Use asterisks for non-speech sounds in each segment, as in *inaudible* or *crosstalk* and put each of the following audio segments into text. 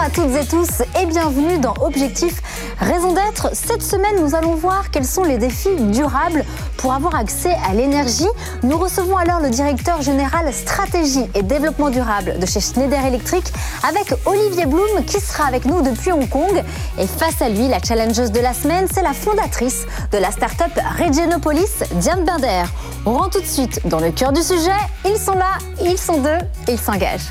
à toutes et tous et bienvenue dans Objectif Raison d'être. Cette semaine, nous allons voir quels sont les défis durables pour avoir accès à l'énergie. Nous recevons alors le directeur général stratégie et développement durable de chez Schneider Electric avec Olivier Blum qui sera avec nous depuis Hong Kong. Et face à lui, la challengeuse de la semaine, c'est la fondatrice de la start-up Regenopolis, Diane Binder. On rentre tout de suite dans le cœur du sujet. Ils sont là, ils sont deux, ils s'engagent.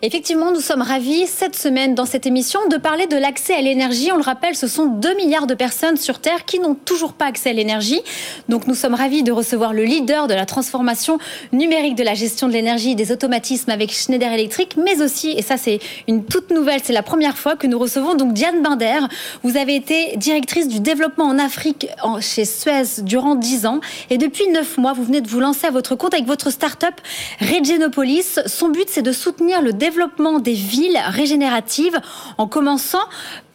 Effectivement, nous sommes ravis cette semaine dans cette émission de parler de l'accès à l'énergie. On le rappelle, ce sont 2 milliards de personnes sur Terre qui n'ont toujours pas accès à l'énergie. Donc nous sommes ravis de recevoir le leader de la transformation numérique de la gestion de l'énergie et des automatismes avec Schneider Electric, mais aussi, et ça c'est une toute nouvelle, c'est la première fois que nous recevons donc Diane Binder. Vous avez été directrice du développement en Afrique chez Suez durant 10 ans et depuis 9 mois, vous venez de vous lancer à votre compte avec votre start-up Regenopolis. Son but c'est de soutenir le développement développement des villes régénératives en commençant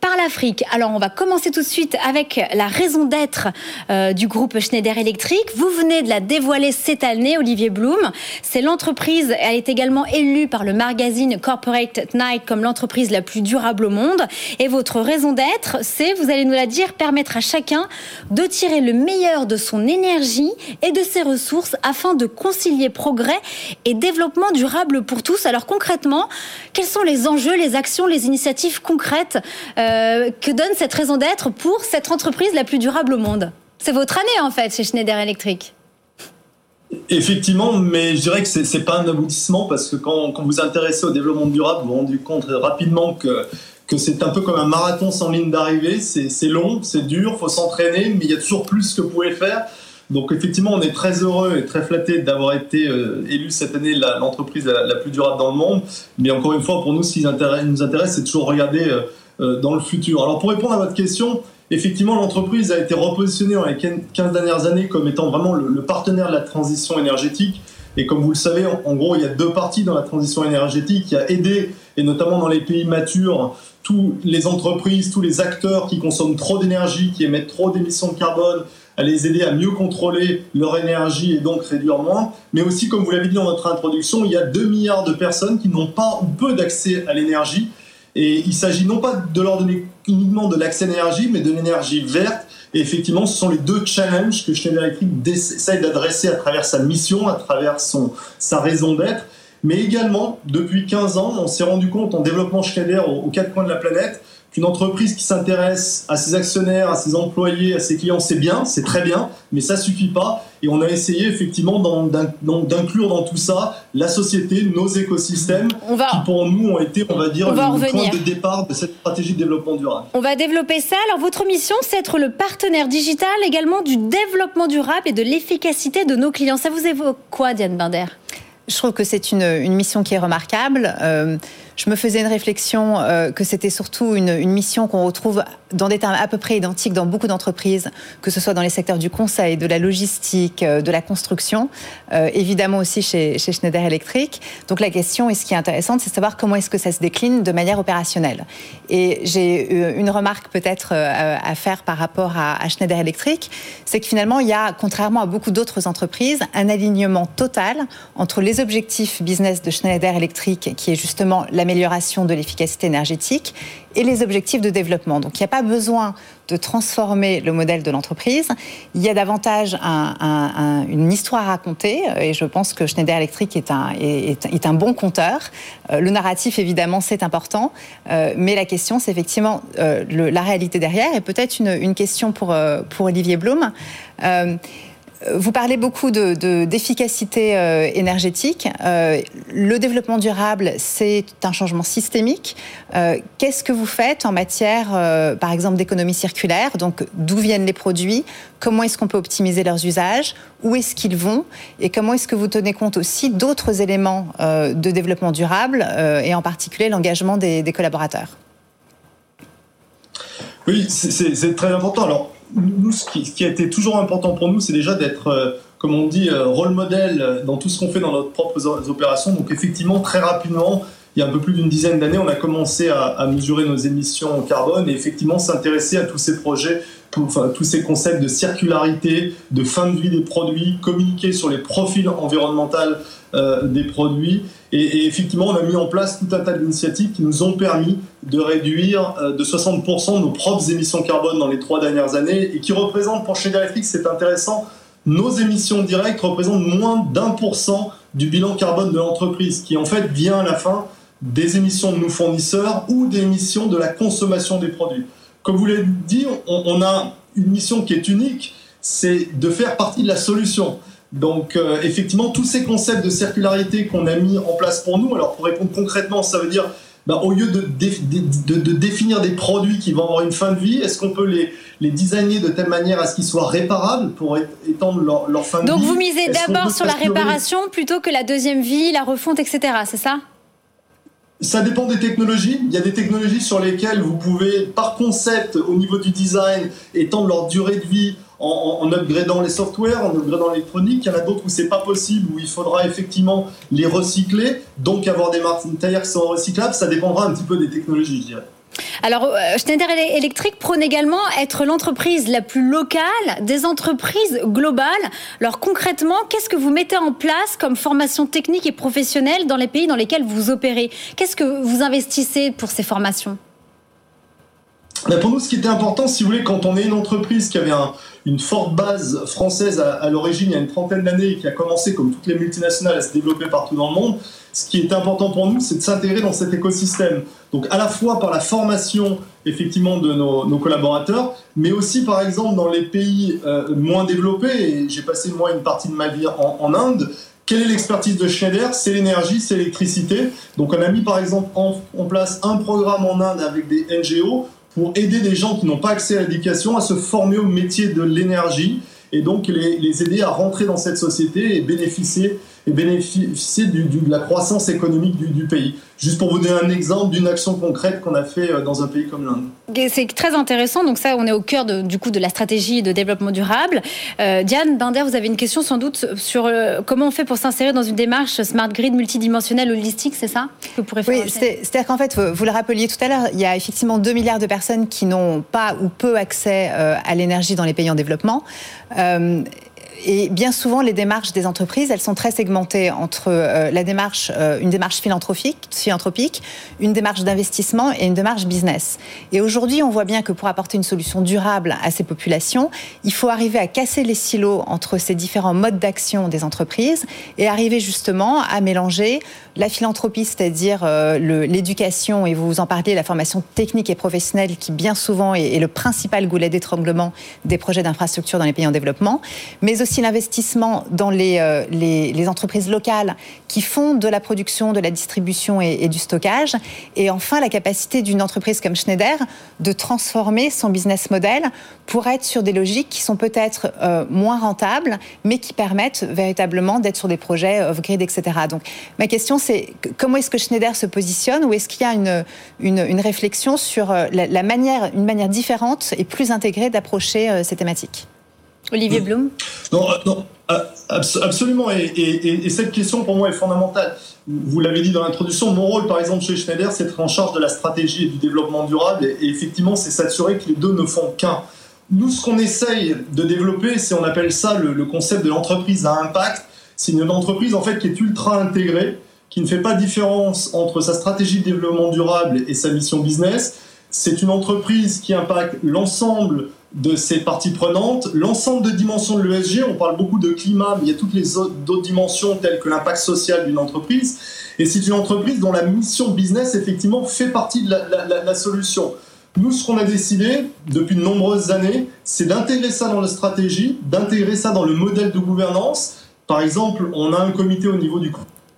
par l'Afrique. Alors on va commencer tout de suite avec la raison d'être euh, du groupe Schneider Electric. Vous venez de la dévoiler cette année, Olivier Blum. C'est l'entreprise, elle est également élue par le magazine Corporate Night comme l'entreprise la plus durable au monde. Et votre raison d'être, c'est, vous allez nous la dire, permettre à chacun de tirer le meilleur de son énergie et de ses ressources afin de concilier progrès et développement durable pour tous. Alors concrètement, quels sont les enjeux, les actions, les initiatives concrètes euh, euh, que donne cette raison d'être pour cette entreprise la plus durable au monde? C'est votre année en fait chez Schneider Electric. Effectivement, mais je dirais que ce n'est pas un aboutissement parce que quand, quand, vous intéressez au développement durable, vous vous rendez compte rapidement que, que c'est un peu comme un marathon sans ligne d'arrivée. C'est long, c'est dur, faut s'entraîner, mais il y a toujours plus que vous pouvez faire. Donc effectivement, on est très heureux et très flatté d'avoir été euh, élu cette année l'entreprise la, plus durable dans le monde. Mais encore une fois, pour nous, ce qui nous intéresse, c'est toujours regarder euh, dans le futur. Alors pour répondre à votre question, effectivement, l'entreprise a été repositionnée dans les 15 dernières années comme étant vraiment le, partenaire de la transition énergétique. Et comme vous le savez, en, gros, il y a deux parties dans la transition énergétique. Il y a aider, et notamment dans les pays matures, tous les entreprises, tous les acteurs qui consomment trop d'énergie, qui émettent trop d'émissions de carbone, à les aider à mieux contrôler leur énergie et donc réduire moins. Mais aussi, comme vous l'avez dit dans votre introduction, il y a 2 milliards de personnes qui n'ont pas ou peu d'accès à l'énergie et il s'agit non pas de leur donner uniquement de l'accès à l'énergie, mais de l'énergie verte. Et effectivement, ce sont les deux challenges que Schneider Electric essaie d'adresser à travers sa mission, à travers son, sa raison d'être. Mais également, depuis 15 ans, on s'est rendu compte en développement Schneider aux quatre coins de la planète qu'une entreprise qui s'intéresse à ses actionnaires, à ses employés, à ses clients, c'est bien, c'est très bien, mais ça suffit pas. Et on a essayé effectivement d'inclure dans tout ça la société, nos écosystèmes, qui pour nous ont été, on va dire, le point de départ de cette stratégie de développement durable. On va développer ça. Alors votre mission, c'est être le partenaire digital également du développement durable et de l'efficacité de nos clients. Ça vous évoque quoi, Diane Binder? Je trouve que c'est une, une, mission qui est remarquable. Euh, je me faisais une réflexion euh, que c'était surtout une, mission qu'on retrouve dans des termes à peu près identiques dans beaucoup d'entreprises, que ce soit dans les secteurs du conseil, de la logistique, euh, de la construction, euh, évidemment aussi chez, Schneider Electric. Donc la question, et ce qui est intéressante, c'est de savoir comment est-ce que ça se décline de manière opérationnelle. Et j'ai une remarque peut-être à faire par rapport à, à Schneider Electric, c'est que finalement, il y a, contrairement à beaucoup d'autres entreprises, un alignement total entre les objectifs business de Schneider Electric, qui est justement la l'amélioration de l'efficacité énergétique et les objectifs de développement. Donc il n'y a pas besoin de transformer le modèle de l'entreprise. Il y a davantage une histoire à raconter et je pense que Schneider Electric est un, est, un bon conteur. Euh, le narratif, évidemment, c'est important, euh, mais la question, c'est effectivement euh, la réalité derrière et peut-être une, une, question pour, pour Olivier Blum. Vous parlez beaucoup d'efficacité de, euh, énergétique. Euh, le développement durable, c'est un changement systémique. Euh, qu'est-ce que vous faites en matière, par exemple, d'économie circulaire? Donc, d'où viennent les produits? Comment est-ce qu'on peut optimiser leurs usages? Où est-ce qu'ils vont? Et comment est-ce que vous tenez compte aussi d'autres éléments de développement durable et en particulier l'engagement des, collaborateurs? Oui, c'est très important. Nous, ce qui, a été toujours important pour nous, c'est déjà d'être, euh, comme on dit, rôle modèle dans tout ce qu'on fait dans nos propres opérations. Donc effectivement, très rapidement, il y a un peu plus d'une dizaine d'années, on a commencé à, mesurer nos émissions carbone et effectivement s'intéresser à tous ces projets, enfin, tous ces concepts de circularité, de fin de vie des produits, communiquer sur les profils environnementaux euh, des produits. Et, effectivement, on a mis en place tout un tas d'initiatives qui nous ont permis de réduire euh, de 60% nos propres émissions carbone dans les trois dernières années et qui représentent, pour Schneider Electric, c'est intéressant, nos émissions directes représentent moins d'un pour cent du bilan carbone de l'entreprise, qui en fait vient à la fin des émissions de nos fournisseurs ou des émissions de la consommation des produits. Comme vous l'avez dit, on, a une mission qui est unique, c'est de faire partie de la solution. Donc euh, effectivement, tous ces concepts de circularité qu'on a mis en place pour nous, alors pour répondre concrètement, ça veut dire, ben, au lieu de, de, définir des produits qui vont avoir une fin de vie, est-ce qu'on peut les, les designer de telle manière à ce qu'ils soient réparables pour étendre leur, leur fin de vie? Donc vous misez d'abord sur la réparation plutôt que la deuxième vie, la refonte, etc. C'est ça? Ça dépend des technologies. Il y a des technologies sur lesquelles vous pouvez, par concept, au niveau du design, étendre leur durée de vie en, upgradant les softwares, en upgradant l'électronique. Il y en a d'autres où c'est pas possible, où il faudra effectivement les recycler, donc avoir des matériaux qui sont recyclables. Ça dépendra un petit peu des technologies, je dirais. Alors, euh, Schneider Electric prône également être l'entreprise la plus locale des entreprises globales. Alors, concrètement, qu'est-ce que vous mettez en place comme formation technique et professionnelle dans les pays dans lesquels vous opérez? Qu'est-ce que vous investissez pour ces formations? Ben, Pour nous, ce qui était important, si vous voulez, quand on est une entreprise qui avait une forte base française à, l'origine il y a une trentaine d'années et qui a commencé, comme toutes les multinationales, à se développer partout dans le monde, ce qui est important pour nous, c'est de s'intégrer dans cet écosystème. Donc à la fois par la formation effectivement de nos, collaborateurs, mais aussi par exemple dans les pays euh, moins développés, et j'ai passé moi une partie de ma vie en, Inde, quelle est l'expertise de Schneider? C'est l'énergie, c'est l'électricité. Donc on a mis par exemple en, en, place un programme en Inde avec des NGO pour aider des gens qui n'ont pas accès à l'éducation à se former au métier de l'énergie et donc les, les, aider à rentrer dans cette société et bénéficier et bénéficier du, de la croissance économique du, du, pays. Juste pour vous donner un exemple d'une action concrète qu'on a fait euh, dans un pays comme l'Inde. C'est très intéressant. Donc ça, on est au cœur de, du coup de la stratégie de développement durable. Euh, Diane Binder, vous avez une question sans doute sur euh, comment on fait pour s'insérer dans une démarche smart grid multidimensionnelle holistique, c'est ça que vous pourrez faire Oui, c'est-à-dire qu'en fait, vous le rappeliez tout à l'heure, il y a effectivement 2 milliards de personnes qui n'ont pas ou peu accès à l'énergie dans les pays en développement et bien souvent, les démarches des entreprises, elles sont très segmentées entre euh, la démarche, euh, une démarche philanthropique, philanthropique, une démarche d'investissement et une démarche business. Et aujourd'hui, on voit bien que pour apporter une solution durable à ces populations, il faut arriver à casser les silos entre ces différents modes d'action des entreprises et arriver justement à mélanger la philanthropie, c'est-à-dire euh, l'éducation, et vous en parliez, la formation technique et professionnelle, qui bien souvent est, est le principal goulet d'étranglement des projets d'infrastructure dans les pays en développement, mais aussi l'investissement dans les, euh, les, entreprises locales qui font de la production, de la distribution et, du stockage. Et enfin, la capacité d'une entreprise comme Schneider de transformer son business model pour être sur des logiques qui sont peut-être euh, moins rentables, mais qui permettent véritablement d'être sur des projets off-grid, etc. Donc, ma question, c'est comment est-ce que Schneider se positionne ou est-ce qu'il y a une, réflexion sur euh, la, manière, une manière différente et plus intégrée d'approcher ces thématiques? Olivier Blum Non, euh, non absolument. Et, cette question, pour moi, est fondamentale. Vous l'avez dit dans l'introduction, mon rôle, par exemple, chez Schneider, c'est d'être en charge de la stratégie et du développement durable. Et, effectivement, c'est s'assurer que les deux ne font qu'un. Nous, ce qu'on essaye de développer, c'est, on appelle ça le, concept de l'entreprise à impact. C'est une entreprise, en fait, qui est ultra intégrée, qui ne fait pas différence entre sa stratégie de développement durable et sa mission business. C'est une entreprise qui impacte l'ensemble de ces parties prenantes, l'ensemble de dimensions de l'ESG, on parle beaucoup de climat, mais il y a toutes les autres dimensions telles que l'impact social d'une entreprise, et c'est une entreprise dont la mission business, effectivement, fait partie de la, solution. Nous, ce qu'on a décidé depuis de nombreuses années, c'est d'intégrer ça dans la stratégie, d'intégrer ça dans le modèle de gouvernance. Par exemple, on a un comité au niveau du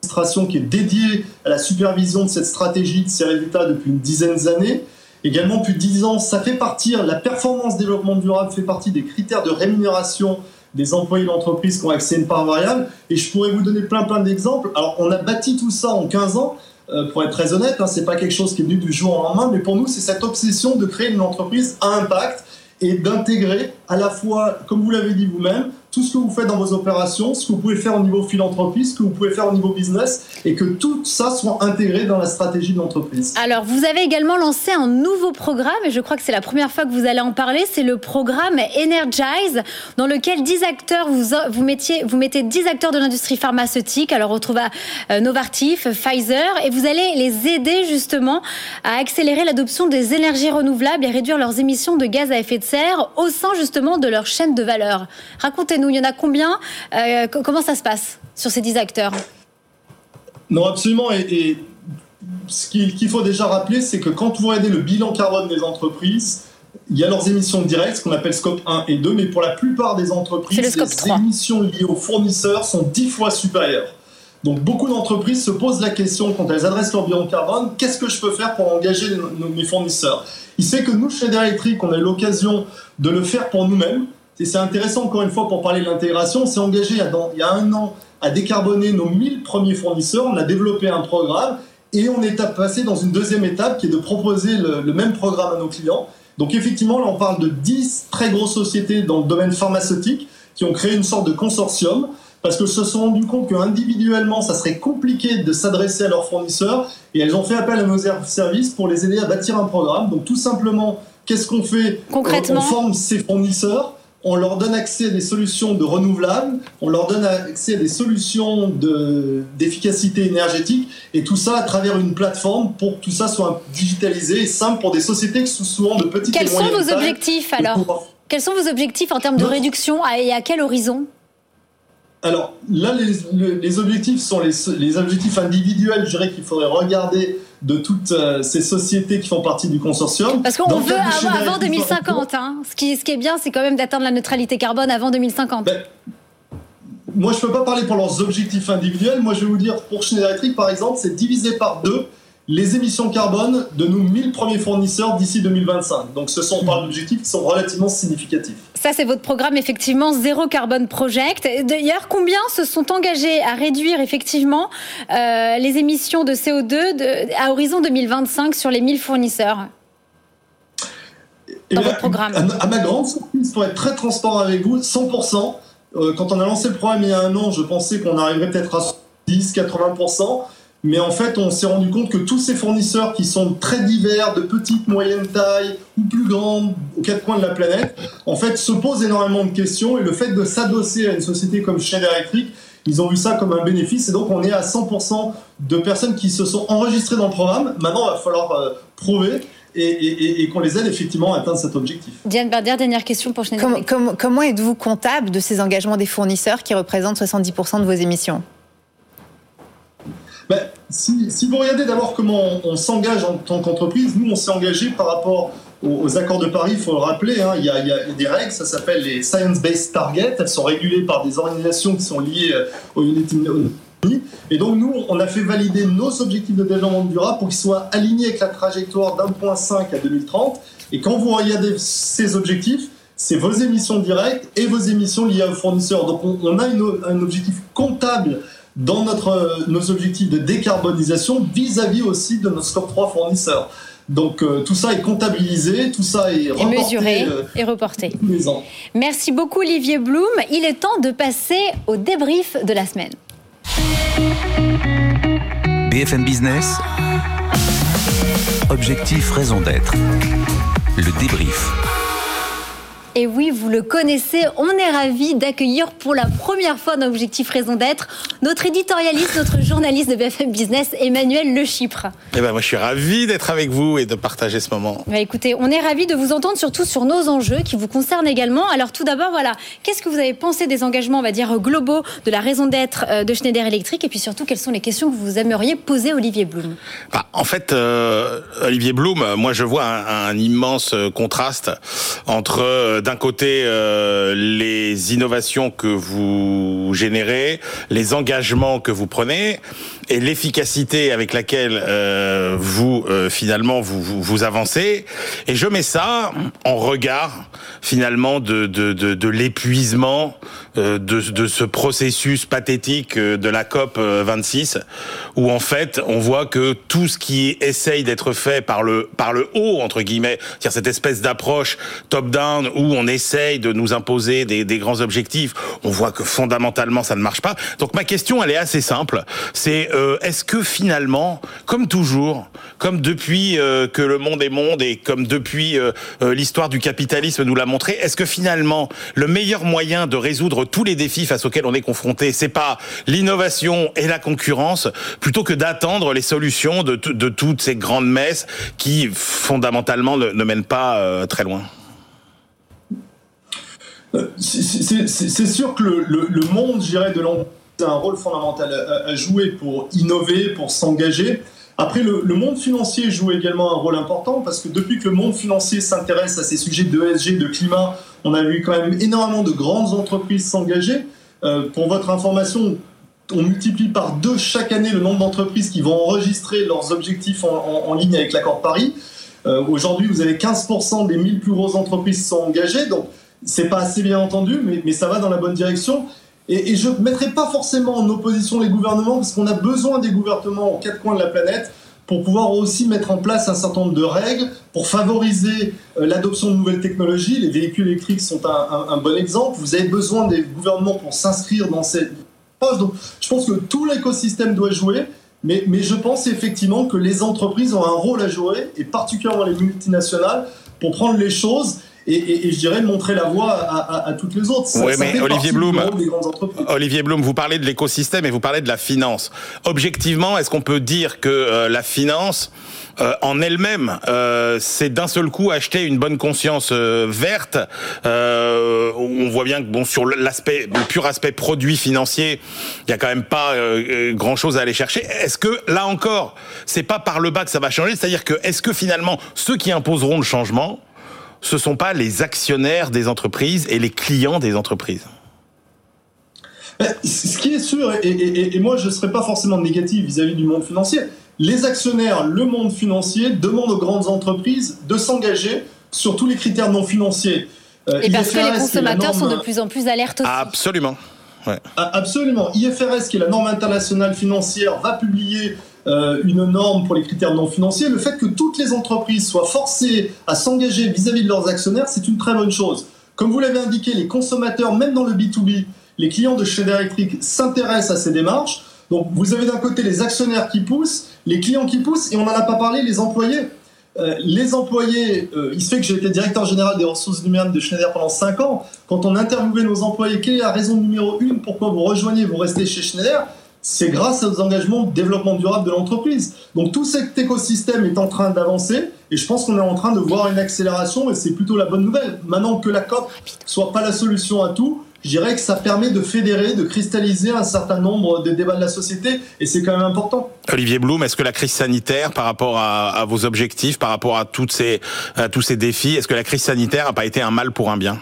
administration qui est dédié à la supervision de cette stratégie, de ces résultats depuis une dizaine d'années. Également, plus de 10 ans, ça fait partie, la performance développement durable fait partie des critères de rémunération des employés d'entreprise qui ont accès à une part variable. Et je pourrais vous donner plein, plein d'exemples. Alors, on a bâti tout ça en 15 ans. Euh, pour être très honnête, hein, c'est pas quelque chose qui est venu du jour au lendemain, mais pour nous, c'est cette obsession de créer une entreprise à impact et d'intégrer à la fois, comme vous l'avez dit vous-même, tout ce que vous faites dans vos opérations, ce que vous pouvez faire au niveau philanthropie, ce que vous pouvez faire au niveau business, et que tout ça soit intégré dans la stratégie de l'entreprise. Alors, vous avez également lancé un nouveau programme, et je crois que c'est la première fois que vous allez en parler, c'est le programme Energize, dans lequel 10 acteurs, vous, vous, mettiez, vous mettez 10 acteurs de l'industrie pharmaceutique, alors on retrouve euh, Novartis, Pfizer, et vous allez les aider justement à accélérer l'adoption des énergies renouvelables et réduire leurs émissions de gaz à effet de serre au sein justement de leur chaîne de valeur. Racontez-nous il y en a combien euh, Comment ça se passe sur ces 10 acteurs Non, absolument. Et, ce qu'il faut déjà rappeler, c'est que quand vous regardez le bilan carbone des entreprises, il y a leurs émissions directes, ce qu'on appelle scope 1 et 2, mais pour la plupart des entreprises, les émissions liées aux fournisseurs sont 10 fois supérieures. Donc beaucoup d'entreprises se posent la question quand elles adressent leur bilan carbone, qu'est-ce que je peux faire pour engager mes fournisseurs? Il sait que nous, chez Electric, on a eu l'occasion de le faire pour nous-mêmes c'est intéressant, encore une fois, pour parler de l'intégration. On s'est engagé il y a un an à décarboner nos 1000 premiers fournisseurs. On a développé un programme et on est passé dans une deuxième étape qui est de proposer le, le, même programme à nos clients. Donc effectivement, là, on parle de 10 très grosses sociétés dans le domaine pharmaceutique qui ont créé une sorte de consortium parce que se sont rendus compte qu'individuellement, ça serait compliqué de s'adresser à leurs fournisseurs et elles ont fait appel à nos services pour les aider à bâtir un programme. Donc tout simplement, qu'est-ce qu'on fait? Concrètement, on forme ces fournisseurs on leur donne accès à des solutions de renouvelables, on leur donne accès à des solutions d'efficacité énergétique, et tout ça à travers une plateforme pour que tout ça soit digitalisé et simple pour des sociétés qui sont souvent de petites Quels sont vos objectifs alors Quels sont vos objectifs en termes de réduction et à quel horizon alors là, les, objectifs sont les, objectifs individuels, je dirais qu'il faudrait regarder de toutes euh, ces sociétés qui font partie du consortium. Parce qu'on veut avant, 2050. Hein. Ce, qui, ce qui est bien, c'est quand même d'atteindre la neutralité carbone avant 2050. Ben, moi, je ne peux pas parler pour leurs objectifs individuels. Moi, je vais vous dire, pour Schneider Electric, par exemple, c'est divisé par deux les émissions carbone de nos 1000 premiers fournisseurs d'ici 2025. Donc ce sont par d'objectifs qui sont relativement significatifs. Ça, c'est votre programme, effectivement, Zéro Carbone Project. D'ailleurs, combien se sont engagés à réduire, effectivement, euh, les émissions de CO2 à horizon 2025 sur les 1000 fournisseurs? Dans votre programme à, ma grande surprise, pour être très transparent avec vous, 100%. Euh, quand on a lancé le programme il y a un an, je pensais qu'on arriverait peut-être à 10-80%. Mais en fait, on s'est rendu compte que tous ces fournisseurs qui sont très divers, de petite, moyenne taille ou plus grandes, aux quatre coins de la planète, en fait, se posent énormément de questions. Et le fait de s'adosser à une société comme Schneider Electric, ils ont vu ça comme un bénéfice. Et donc, on est à 100% de personnes qui se sont enregistrées dans le programme. Maintenant, il va falloir euh, prouver. Et, qu'on les aide effectivement à atteindre cet objectif. Diane Bardière, dernière question pour Schneider. comment êtes-vous comptable de ces engagements des fournisseurs qui représentent 70% de vos émissions? Ben, si, vous regardez d'abord comment on, s'engage en tant qu'entreprise, nous on s'est engagé par rapport aux, accords de Paris, il faut le rappeler, hein, il, y a, des règles, ça s'appelle les Science-Based Targets, elles sont régulées par des organisations qui sont liées euh, au Unity et donc nous, on a fait valider nos objectifs de développement durable pour qu'ils soient alignés avec la trajectoire d'1.5 à 2030. Et quand vous regardez ces objectifs, c'est vos émissions directes et vos émissions liées aux fournisseurs. Donc on, a un objectif comptable dans notre, euh, nos objectifs de décarbonisation vis-à-vis aussi de nos scope 3 fournisseurs. Donc euh, tout ça est comptabilisé, tout ça est, mesuré euh, et reporté. Merci beaucoup Olivier Blum. Il est temps de passer au débrief de la semaine. BFM Business. Objectif, raison d'être. Le débrief. Et oui, vous le connaissez, on est ravis d'accueillir pour la première fois dans Objectif Raison d'être notre éditorialiste, notre journaliste de BFM Business, Emmanuel Le Chypre. Eh ben moi, je suis ravi d'être avec vous et de partager ce moment. Bah, écoutez, on est ravis de vous entendre surtout sur nos enjeux qui vous concernent également. Alors tout d'abord, voilà, qu'est-ce que vous avez pensé des engagements, on va dire, globaux de la raison d'être euh, de Schneider Electric? Et puis surtout, quelles sont les questions que vous aimeriez poser Olivier Blum? Bah, En fait, euh, Olivier Blum, moi, je vois un, un immense contraste entre euh, d'un côté euh, les innovations que vous générez, les engagements que vous prenez et l'efficacité avec laquelle euh, vous euh, finalement vous, vous, avancez. Et je mets ça en regard finalement de de, de, de l'épuisement de, de ce processus pathétique de la COP 26 où en fait on voit que tout ce qui essaye d'être fait par le par le haut entre guillemets, c'est-à-dire cette espèce d'approche top down où on essaye de nous imposer des, des, grands objectifs, on voit que fondamentalement ça ne marche pas. Donc ma question, elle est assez simple. C'est euh, est-ce que finalement, comme toujours, comme depuis euh, que le monde est monde et comme depuis euh, l'histoire du capitalisme nous l'a montré, est-ce que finalement le meilleur moyen de résoudre tous les défis face auxquels on est confronté, c'est pas l'innovation et la concurrence, plutôt que d'attendre les solutions de, toutes ces grandes messes qui fondamentalement ne, ne mènent pas très loin? C'est sûr que le, monde, je de l'entreprise a un rôle fondamental à, jouer pour innover, pour s'engager. Après, le, monde financier joue également un rôle important parce que depuis que le monde financier s'intéresse à ces sujets d'ESG, de climat, on a vu quand même énormément de grandes entreprises s'engager. Euh, pour votre information, on multiplie par deux chaque année le nombre d'entreprises qui vont enregistrer leurs objectifs en, en, ligne avec l'accord de Paris. Euh, Aujourd'hui, vous avez 15% des 1000 plus grosses entreprises qui sont engagées. Donc, c'est pas assez bien entendu, mais, mais, ça va dans la bonne direction. Et, je ne mettrai pas forcément en opposition les gouvernements, parce qu'on a besoin des gouvernements aux quatre coins de la planète pour pouvoir aussi mettre en place un certain nombre de règles pour favoriser euh, l'adoption de nouvelles technologies. Les véhicules électriques sont un, bon exemple. Vous avez besoin des gouvernements pour s'inscrire dans cette poche. Donc, je pense que tout l'écosystème doit jouer. Mais, je pense effectivement que les entreprises ont un rôle à jouer, et particulièrement les multinationales, pour prendre les choses et, et, je dirais montrer la voie à, à, toutes les autres. oui, mais Olivier Blum, Olivier Blum, vous parlez de l'écosystème et vous parlez de la finance. Objectivement, est-ce qu'on peut dire que euh, la finance euh, en elle-même, euh, c'est d'un seul coup acheter une bonne conscience euh, verte. Euh, on voit bien que bon sur l'aspect, le pur aspect produit financier, il y a quand même pas grand-chose à aller chercher. Est-ce que là encore, c'est pas par le bas que ça va changer? C'est-à-dire que est-ce que finalement ceux qui imposeront le changement ce ne sont pas les actionnaires des entreprises et les clients des entreprises. Ce qui est sûr, et, moi je ne serais pas forcément négatif vis-à-vis du monde financier, les actionnaires, le monde financier demandent aux grandes entreprises de s'engager sur tous les critères non financiers. Euh, et parce que les consommateurs sont de plus en plus alertes aussi. Absolument. Absolument. IFRS, qui est la norme internationale financière, va publier euh, une norme pour les critères non financiers, le fait que toutes les entreprises soient forcées à s'engager vis-à-vis de leurs actionnaires, c'est une très bonne chose. Comme vous l'avez indiqué, les consommateurs, même dans le B2B, les clients de Schneider Electric s'intéressent à ces démarches. Donc vous avez d'un côté les actionnaires qui poussent, les clients qui poussent, et on n'en a pas parlé, les employés. Euh, les employés, euh, il se fait que j'ai été directeur général des ressources humaines de Schneider pendant 5 ans. Quand on interviewait nos employés, quelle est la raison numéro une pourquoi vous rejoignez, vous restez chez Schneider? C'est grâce aux engagements de développement durable de l'entreprise. Donc tout cet écosystème est en train d'avancer et je pense qu'on est en train de voir une accélération et c'est plutôt la bonne nouvelle. Maintenant que la COP soit pas la solution à tout, je dirais que ça permet de fédérer, de cristalliser un certain nombre de débats de la société et c'est quand même important. Olivier Blum, est-ce que la crise sanitaire, par rapport à, vos objectifs, par rapport à, toutes ces, à tous ces défis, est-ce que la crise sanitaire n'a pas été un mal pour un bien?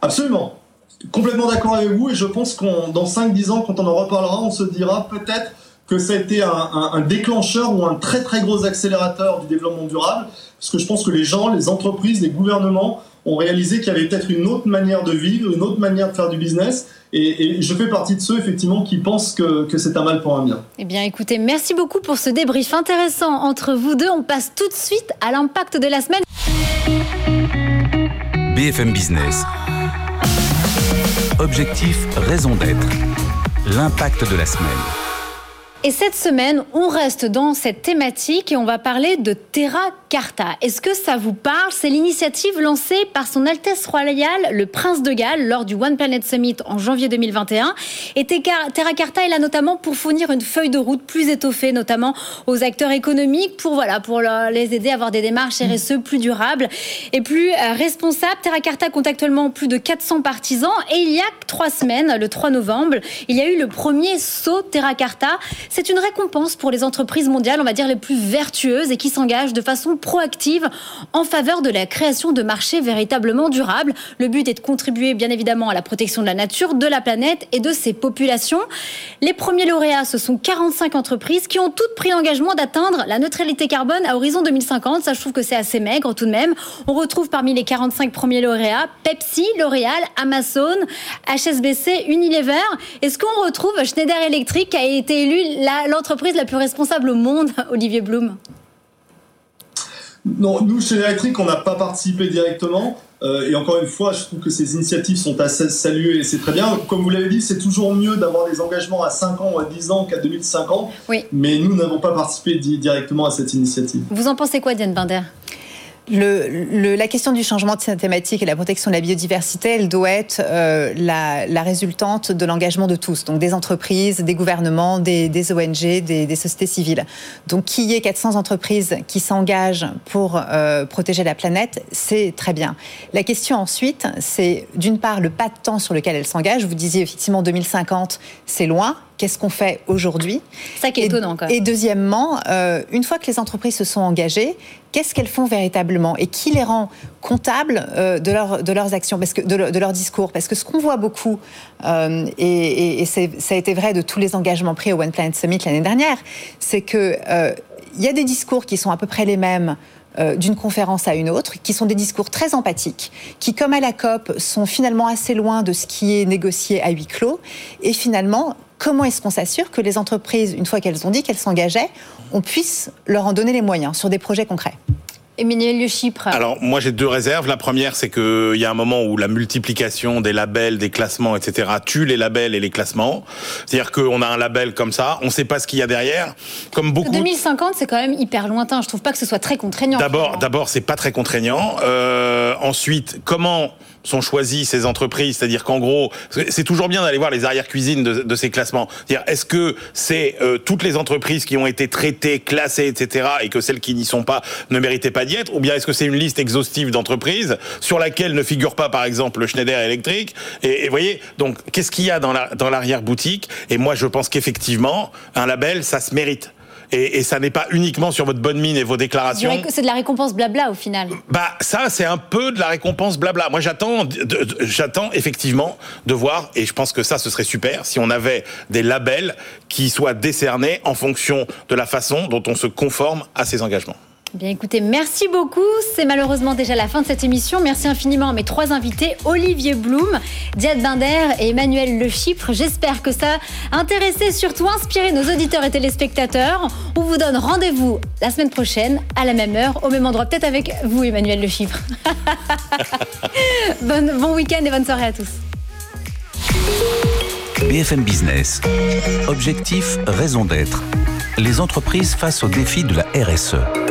Absolument. Complètement d'accord avec vous et je pense qu'on dans 5-10 ans, quand on en reparlera, on se dira peut-être que ça a été un, un, un, déclencheur ou un très très gros accélérateur du développement durable, parce que je pense que les gens, les entreprises, les gouvernements ont réalisé qu'il y avait peut-être une autre manière de vivre, une autre manière de faire du business, et, et je fais partie de ceux effectivement qui pensent que, que c'est un mal pour un bien. Eh bien écoutez, merci beaucoup pour ce débrief intéressant entre vous deux. On passe tout de suite à l'impact de la semaine. BFM Business. Objectif, raison d'être. L'impact de la semaine. Et cette semaine, on reste dans cette thématique et on va parler de Terra Carta. Est-ce que ça vous parle? C'est l'initiative lancée par son Altesse Royale, le Prince de Galles, lors du One Planet Summit en janvier 2021. Et Terra Carta est là notamment pour fournir une feuille de route plus étoffée, notamment aux acteurs économiques, pour voilà, pour les aider à avoir des démarches RSE plus durables et plus euh, responsables. Terra Carta compte actuellement plus de 400 partisans et il y a trois semaines, le 3 novembre, il y a eu le premier saut Terra Carta. C'est une récompense pour les entreprises mondiales, on va dire les plus vertueuses et qui s'engagent de façon proactive en faveur de la création de marchés véritablement durables. Le but est de contribuer bien évidemment à la protection de la nature, de la planète et de ses populations. Les premiers lauréats, ce sont 45 entreprises qui ont toutes pris l'engagement d'atteindre la neutralité carbone à horizon 2050. Ça, je trouve que c'est assez maigre tout de même. On retrouve parmi les 45 premiers lauréats Pepsi, L'Oréal, Amazon, HSBC, Unilever. Est-ce qu'on retrouve Schneider Electric qui a été élu l'entreprise la, plus responsable au monde, *laughs* Olivier Blum non, nous, chez Electric, on n'a pas participé directement. Euh, et encore une fois, je trouve que ces initiatives sont à saluer et c'est très bien. Comme vous l'avez dit, c'est toujours mieux d'avoir des engagements à 5 ans ou à 10 ans qu'à 2050. Oui. Mais nous n'avons pas participé directement à cette initiative. Vous en pensez quoi, Diane Binder? Le, la question du changement de thématique et la protection de la biodiversité, elle doit être euh, la, la, résultante de l'engagement de tous, donc des entreprises, des gouvernements, des, des ONG, des, des, sociétés civiles. Donc qu'il y ait 400 entreprises qui s'engagent pour euh, protéger la planète, c'est très bien. La question ensuite, c'est d'une part le pas de temps sur lequel elles s'engagent. Vous disiez effectivement 2050, c'est loin qu'est-ce qu'on fait aujourd'hui Ça qui est étonnant. Et deuxièmement, euh, une fois que les entreprises se sont engagées, qu'est-ce qu'elles font véritablement et qui les rend comptables euh, de, leur, de leurs actions, parce que, de, leur discours? Parce que ce qu'on voit beaucoup, euh, et, et, ça a été vrai de tous les engagements pris au One Planet Summit l'année dernière, c'est que il y a des discours qui sont à peu près les mêmes d'une conférence à une autre, qui sont des discours très empathiques, qui, comme à la COP, sont finalement assez loin de ce qui est négocié à huis clos, et finalement comment est-ce qu'on s'assure que les entreprises, une fois qu'elles ont dit qu'elles s'engageaient, on puisse leur en donner les moyens sur des projets concrets? Emmanuel Le Chypre. Alors moi j'ai deux réserves. La première c'est qu'il y a un moment où la multiplication des labels, des classements, etc. tue les labels et les classements. C'est-à-dire qu'on a un label comme ça, on ne sait pas ce qu'il y a derrière. Comme beaucoup. 2050 c'est quand même hyper lointain. Je trouve pas que ce soit très contraignant. D'abord, d'abord c'est pas très contraignant. Euh, ensuite, comment sont choisies ces entreprises, c'est-à-dire qu'en gros, c'est toujours bien d'aller voir les arrières-cuisines de, de, ces classements. dire est-ce que c'est euh, toutes les entreprises qui ont été traitées, classées, etc., et que celles qui n'y sont pas ne méritaient pas d'y être, ou bien est-ce que c'est une liste exhaustive d'entreprises sur laquelle ne figure pas, par exemple, le Schneider Electric? Et, vous voyez, donc, qu'est-ce qu'il y a dans l'arrière-boutique? Et moi, je pense qu'effectivement, un label, ça se mérite. Et, ça n'est pas uniquement sur votre bonne mine et vos déclarations. C'est de la récompense blabla au final. Bah ça, c'est un peu de la récompense blabla. Moi, j'attends, j'attends effectivement de voir, et je pense que ça, ce serait super si on avait des labels qui soient décernés en fonction de la façon dont on se conforme à ces engagements. Bien écoutez, merci beaucoup. C'est malheureusement déjà la fin de cette émission. Merci infiniment à mes trois invités, Olivier Blum, Diane Binder et Emmanuel Le Chypre. J'espère que ça a intéressé, surtout inspiré nos auditeurs et téléspectateurs. On vous donne rendez-vous la semaine prochaine, à la même heure, au même endroit, peut-être avec vous, Emmanuel Le Chypre. *laughs* bon, bon week-end et bonne soirée à tous. BFM Business. Objectif, raison d'être. Les entreprises face au défi de la RSE.